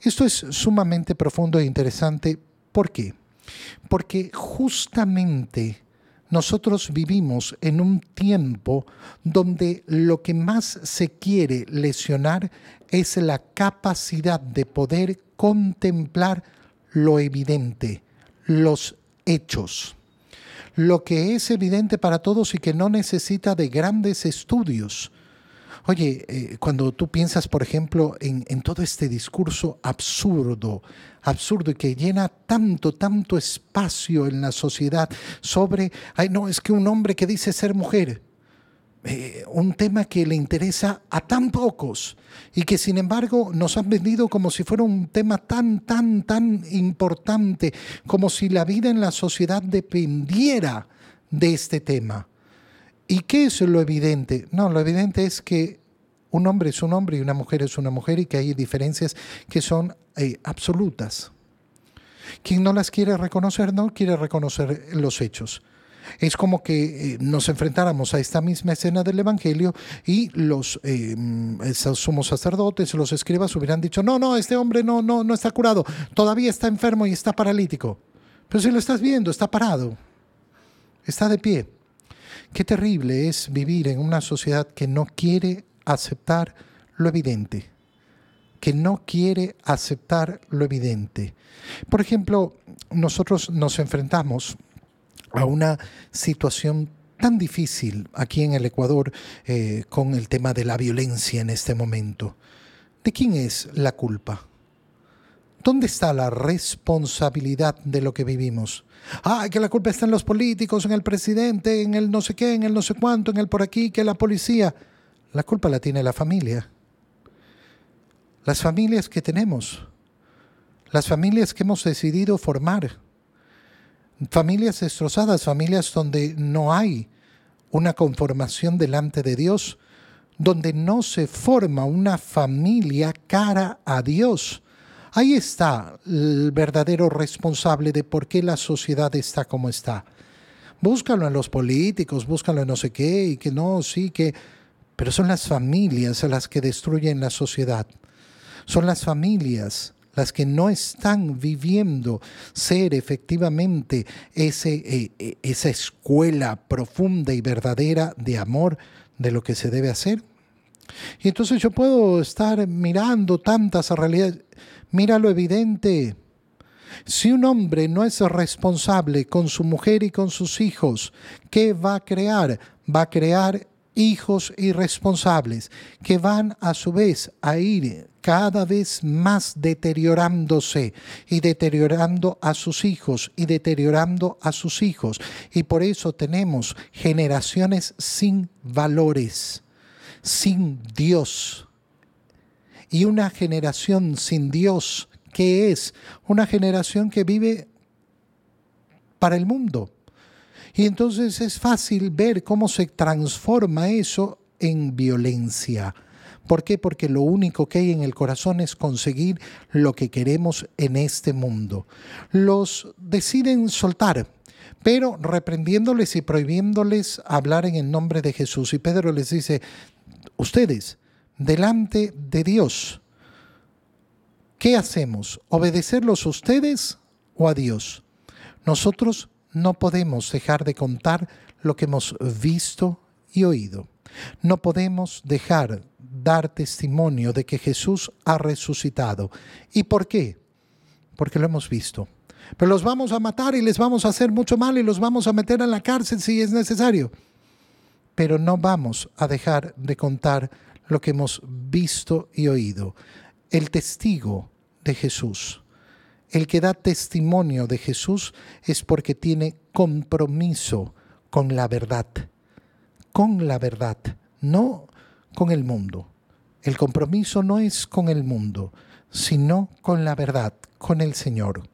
Esto es sumamente profundo e interesante. ¿Por qué? Porque justamente nosotros vivimos en un tiempo donde lo que más se quiere lesionar es la capacidad de poder contemplar lo evidente, los hechos, lo que es evidente para todos y que no necesita de grandes estudios. Oye, eh, cuando tú piensas, por ejemplo, en, todo este discurso absurdo, absurdo y que llena tanto, tanto espacio en la sociedad sobre, ay, no, es que un hombre que dice ser mujer, eh, un tema que le interesa a tan pocos y que sin embargo nos han vendido como si fuera un tema tan, tan, tan importante, como si la vida en la sociedad dependiera de este tema. ¿Y qué es lo evidente? No, lo evidente es que un hombre es un hombre y una mujer es una mujer y que hay diferencias que son eh, absolutas. Quien no las quiere reconocer no quiere reconocer los hechos. Es como que eh, nos enfrentáramos a esta misma escena del Evangelio y los eh, somos sacerdotes, los escribas hubieran dicho, no, no, este hombre no, no, no está curado, todavía está enfermo y está paralítico. Pero si lo estás viendo, está parado, está de pie. Qué terrible es vivir en una sociedad que no quiere aceptar lo evidente, que no quiere aceptar lo evidente. Por ejemplo, nosotros nos enfrentamos a una situación tan difícil aquí en el Ecuador eh, con el tema de la violencia en este momento. ¿De quién es la culpa? ¿Dónde está la responsabilidad de lo que vivimos? Ah, que la culpa está en los políticos, en el presidente, en el no sé qué, en el no sé cuánto, en el por aquí, que la policía. La culpa la tiene la familia. Las familias que tenemos. Las familias que hemos decidido formar familias destrozadas, familias donde no hay una conformación delante de Dios, donde no se forma una familia cara a Dios. Ahí está el verdadero responsable de por qué la sociedad está como está. Búscalo en los políticos, búscalo en no sé qué, y que no, sí, que... Pero son las familias las que destruyen la sociedad. Son las familias las que no están viviendo ser efectivamente ese, eh, eh, esa escuela profunda y verdadera de amor de lo que se debe hacer. Y entonces yo puedo estar mirando tantas realidades. Mira lo evidente. Si un hombre no es responsable con su mujer y con sus hijos, ¿qué va a crear? Va a crear hijos irresponsables que van a su vez a ir cada vez más deteriorándose y deteriorando a sus hijos y deteriorando a sus hijos. Y por eso tenemos generaciones sin valores, sin Dios. Y una generación sin Dios, que es una generación que vive para el mundo y entonces es fácil ver cómo se transforma eso en violencia. ¿Por qué? Porque lo único que hay en el corazón es conseguir lo que queremos en este mundo. Los deciden soltar, pero reprendiéndoles y prohibiéndoles hablar en el nombre de Jesús. Y Pedro les dice, ustedes, delante de Dios, ¿qué hacemos? ¿Obedecerlos a ustedes o a Dios? Nosotros no podemos dejar de contar lo que hemos visto y oído. No podemos dejar dar testimonio de que Jesús ha resucitado. ¿Y por qué? Porque lo hemos visto. Pero los vamos a matar y les vamos a hacer mucho mal y los vamos a meter en la cárcel si es necesario. Pero no vamos a dejar de contar lo que hemos visto y oído. El testigo de Jesús el que da testimonio de Jesús es porque tiene compromiso con la verdad, con la verdad, no con el mundo. El compromiso no es con el mundo, sino con la verdad, con el Señor.